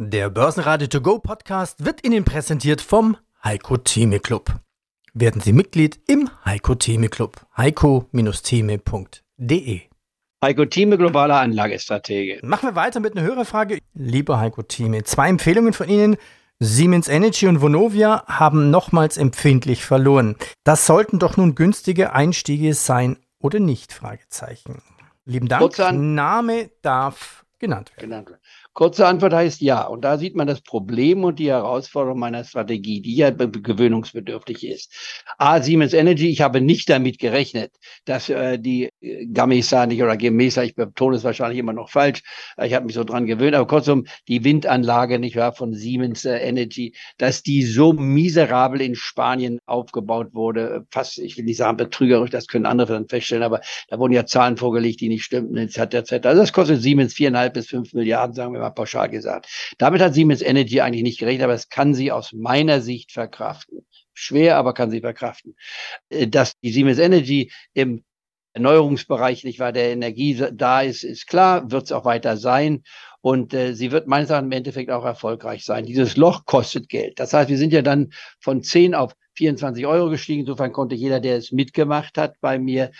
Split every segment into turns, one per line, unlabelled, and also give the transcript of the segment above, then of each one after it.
Der Börsenradio To Go Podcast wird Ihnen präsentiert vom Heiko Theme Club. Werden Sie Mitglied im Heiko Theme Club. heiko-theme.de
Heiko Thieme, globaler Anlagestratege.
Machen wir weiter mit einer Hörerfrage. Lieber Heiko Thieme, zwei Empfehlungen von Ihnen. Siemens Energy und Vonovia haben nochmals empfindlich verloren. Das sollten doch nun günstige Einstiege sein oder nicht? Fragezeichen. Lieben Dank. Name darf genannt werden. Genannt werden.
Kurze Antwort heißt ja. Und da sieht man das Problem und die Herausforderung meiner Strategie, die ja gewöhnungsbedürftig ist. A, Siemens Energy, ich habe nicht damit gerechnet, dass äh, die äh, Gamesa nicht oder Gemesa, ich betone es wahrscheinlich immer noch falsch, ich habe mich so dran gewöhnt, aber kurzum, die Windanlage, nicht wahr, von Siemens äh, Energy, dass die so miserabel in Spanien aufgebaut wurde, fast, ich will nicht sagen betrügerisch, das können andere dann feststellen, aber da wurden ja Zahlen vorgelegt, die nicht stimmten, etc. etc. Also das kostet Siemens viereinhalb bis fünf Milliarden, sagen wir mal mal pauschal gesagt. Damit hat Siemens Energy eigentlich nicht gerechnet, aber es kann sie aus meiner Sicht verkraften. Schwer, aber kann sie verkraften. Äh, dass die Siemens Energy im Erneuerungsbereich nicht war, der Energie da ist, ist klar, wird es auch weiter sein. Und äh, sie wird meines Erachtens im Endeffekt auch erfolgreich sein. Dieses Loch kostet Geld. Das heißt, wir sind ja dann von 10 auf 24 Euro gestiegen. Insofern konnte jeder, der es mitgemacht hat, bei mir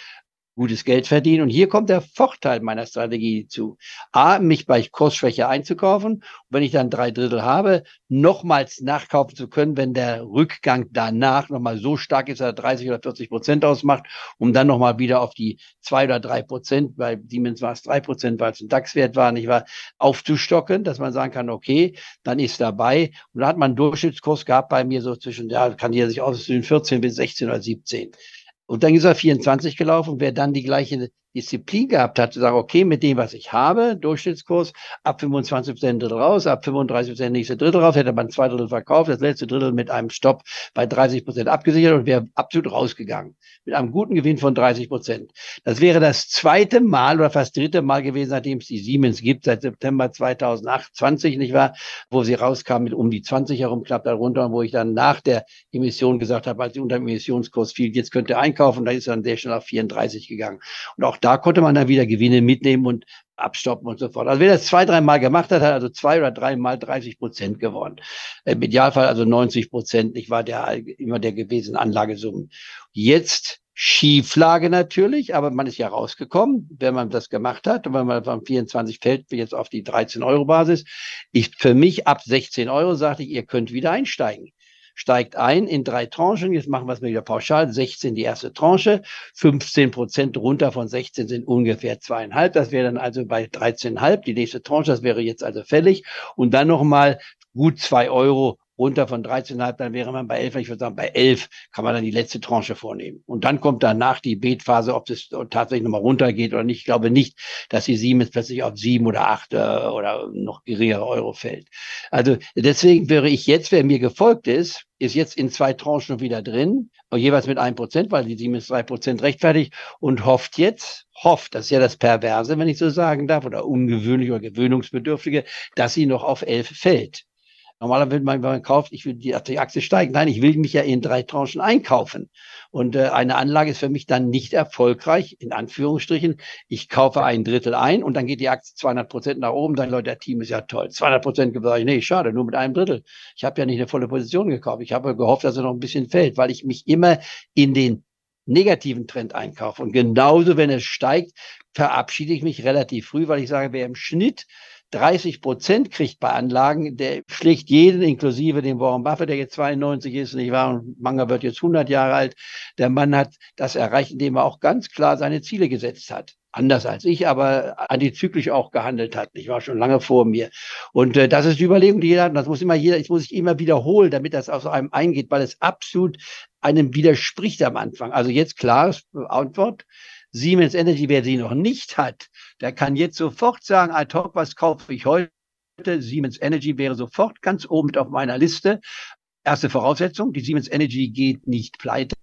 gutes Geld verdienen. Und hier kommt der Vorteil meiner Strategie zu. A, mich bei Kursschwäche einzukaufen. Und wenn ich dann drei Drittel habe, nochmals nachkaufen zu können, wenn der Rückgang danach nochmal so stark ist, dass er 30 oder 40 Prozent ausmacht, um dann nochmal wieder auf die zwei oder drei Prozent, bei Siemens war es drei Prozent, weil es ein DAX-Wert war, nicht wahr, aufzustocken, dass man sagen kann, okay, dann ist dabei. Und da hat man einen Durchschnittskurs gehabt bei mir so zwischen, ja, kann jeder sich aus, zwischen 14 bis 16 oder 17. Und dann ist er 24 gelaufen. Wer dann die gleiche Disziplin gehabt hat, zu sagen, okay, mit dem, was ich habe, Durchschnittskurs, ab 25 Prozent Drittel raus, ab 35 Prozent nächste Drittel raus, hätte man zwei Drittel verkauft, das letzte Drittel mit einem Stopp bei 30 Prozent abgesichert und wäre absolut rausgegangen. Mit einem guten Gewinn von 30 Prozent. Das wäre das zweite Mal oder fast dritte Mal gewesen, seitdem es die Siemens gibt, seit September 2020, nicht wahr? Wo sie rauskam mit um die 20 herum, knapp darunter, und wo ich dann nach der Emission gesagt habe, als sie unter dem Emissionskurs fiel, jetzt könnt ihr einkaufen, da ist dann sehr schnell auf 34 gegangen. Und auch da konnte man dann wieder Gewinne mitnehmen und abstoppen und so fort. Also wer das zwei, dreimal gemacht hat, hat also zwei oder dreimal 30 Prozent gewonnen. Im Idealfall also 90 Prozent, nicht war der immer der gewesen Anlagesummen. Jetzt Schieflage natürlich, aber man ist ja rausgekommen, wenn man das gemacht hat und wenn man von 24 fällt jetzt auf die 13 Euro Basis. Ich, für mich ab 16 Euro sagte ich, ihr könnt wieder einsteigen steigt ein in drei Tranchen. Jetzt machen wir es mal wieder pauschal. 16 die erste Tranche, 15 Prozent runter von 16 sind ungefähr zweieinhalb. Das wäre dann also bei 13,5 die nächste Tranche. Das wäre jetzt also fällig. Und dann nochmal gut zwei Euro runter von 13,5, dann wäre man bei 11, ich würde sagen, bei 11 kann man dann die letzte Tranche vornehmen. Und dann kommt danach die Betphase, ob es tatsächlich nochmal runtergeht oder nicht. Ich glaube nicht, dass die Siemens plötzlich auf sieben oder acht äh, oder noch geringere Euro fällt. Also deswegen wäre ich jetzt, wer mir gefolgt ist, ist jetzt in zwei Tranchen wieder drin, jeweils mit einem Prozent, weil die Siemens drei Prozent rechtfertigt und hofft jetzt, hofft, das ist ja das Perverse, wenn ich so sagen darf, oder ungewöhnlich oder gewöhnungsbedürftige, dass sie noch auf elf fällt. Normalerweise will man, wenn man kauft, ich will die, die Aktie steigen. Nein, ich will mich ja in drei Tranchen einkaufen. Und äh, eine Anlage ist für mich dann nicht erfolgreich, in Anführungsstrichen. Ich kaufe ein Drittel ein und dann geht die Aktie 200 Prozent nach oben. Dann, Leute, der Team ist ja toll. 200 Prozent sage ich, nee, schade, nur mit einem Drittel. Ich habe ja nicht eine volle Position gekauft. Ich habe gehofft, dass er noch ein bisschen fällt, weil ich mich immer in den negativen Trend einkaufe. Und genauso, wenn es steigt, verabschiede ich mich relativ früh, weil ich sage, wer im Schnitt 30 Prozent kriegt bei Anlagen, der schlägt jeden, inklusive dem Warren Buffett, der jetzt 92 ist, nicht wahr? Und Manga wird jetzt 100 Jahre alt. Der Mann hat das erreicht, indem er auch ganz klar seine Ziele gesetzt hat. Anders als ich, aber antizyklisch auch gehandelt hat. Ich war schon lange vor mir. Und äh, das ist die Überlegung, die jeder hat. Und das muss immer jeder, ich muss ich immer wiederholen, damit das aus einem eingeht, weil es absolut einem widerspricht am Anfang. Also jetzt klar, Antwort. Siemens Energy, wer sie noch nicht hat, der kann jetzt sofort sagen, ad hoc, was kaufe ich heute? Siemens Energy wäre sofort ganz oben auf meiner Liste. Erste Voraussetzung, die Siemens Energy geht nicht pleite.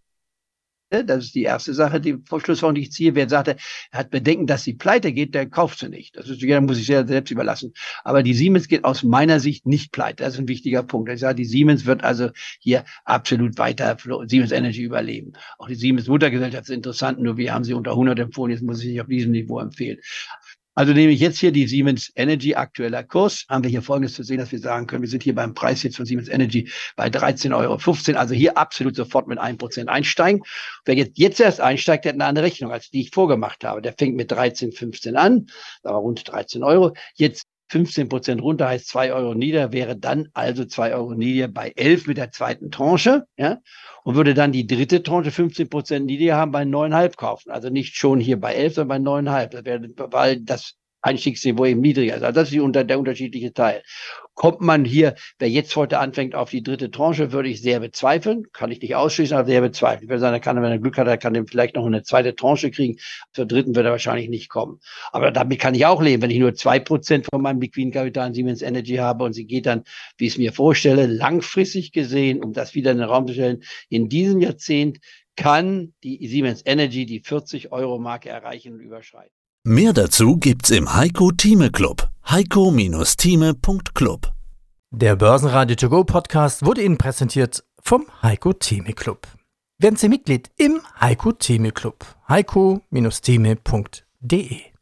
Das ist die erste Sache, die Schlussfolgerung, die ich ziehe. Wer sagte, er hat Bedenken, dass sie pleite geht, der kauft sie nicht. Das ist, jeder muss sich selbst überlassen. Aber die Siemens geht aus meiner Sicht nicht pleite. Das ist ein wichtiger Punkt. Ich sage, die Siemens wird also hier absolut weiter Siemens Energy überleben. Auch die Siemens Muttergesellschaft ist interessant, nur wir haben sie unter 100 empfohlen. Jetzt muss ich nicht auf diesem Niveau empfehlen. Also nehme ich jetzt hier die Siemens Energy aktueller Kurs, haben wir hier folgendes zu sehen, dass wir sagen können, wir sind hier beim Preis jetzt von Siemens Energy bei 13,15 Euro. Also hier absolut sofort mit 1% einsteigen. Wer jetzt, jetzt erst einsteigt, der hat eine andere Rechnung, als die ich vorgemacht habe. Der fängt mit 13,15 an, aber rund 13 Euro. Jetzt 15 Prozent runter heißt 2 Euro nieder, wäre dann also 2 Euro nieder bei 11 mit der zweiten Tranche, ja, und würde dann die dritte Tranche 15 Prozent niedriger haben bei 9,5 kaufen. Also nicht schon hier bei 11, sondern bei 9,5. Das wäre, weil das Einstiegsniveau eben niedriger ist. Also das ist unter, der unterschiedliche Teil. Kommt man hier, wer jetzt heute anfängt auf die dritte Tranche, würde ich sehr bezweifeln. Kann ich nicht ausschließen, aber sehr bezweifeln. Ich würde sagen, er kann, wenn er Glück hat, er kann er vielleicht noch eine zweite Tranche kriegen. Zur dritten wird er wahrscheinlich nicht kommen. Aber damit kann ich auch leben, wenn ich nur zwei Prozent von meinem liquiden Kapital in Siemens Energy habe und sie geht dann, wie ich es mir vorstelle, langfristig gesehen, um das wieder in den Raum zu stellen, in diesem Jahrzehnt kann die Siemens Energy die 40 Euro Marke erreichen und überschreiten.
Mehr dazu gibt's im Heiko Thieme Club. heiko-thieme.club.
Der Börsenradio To Go Podcast wurde Ihnen präsentiert vom Heiko Thieme Club. Werden Sie Mitglied im Heiko Thieme Club. heiko-thieme.de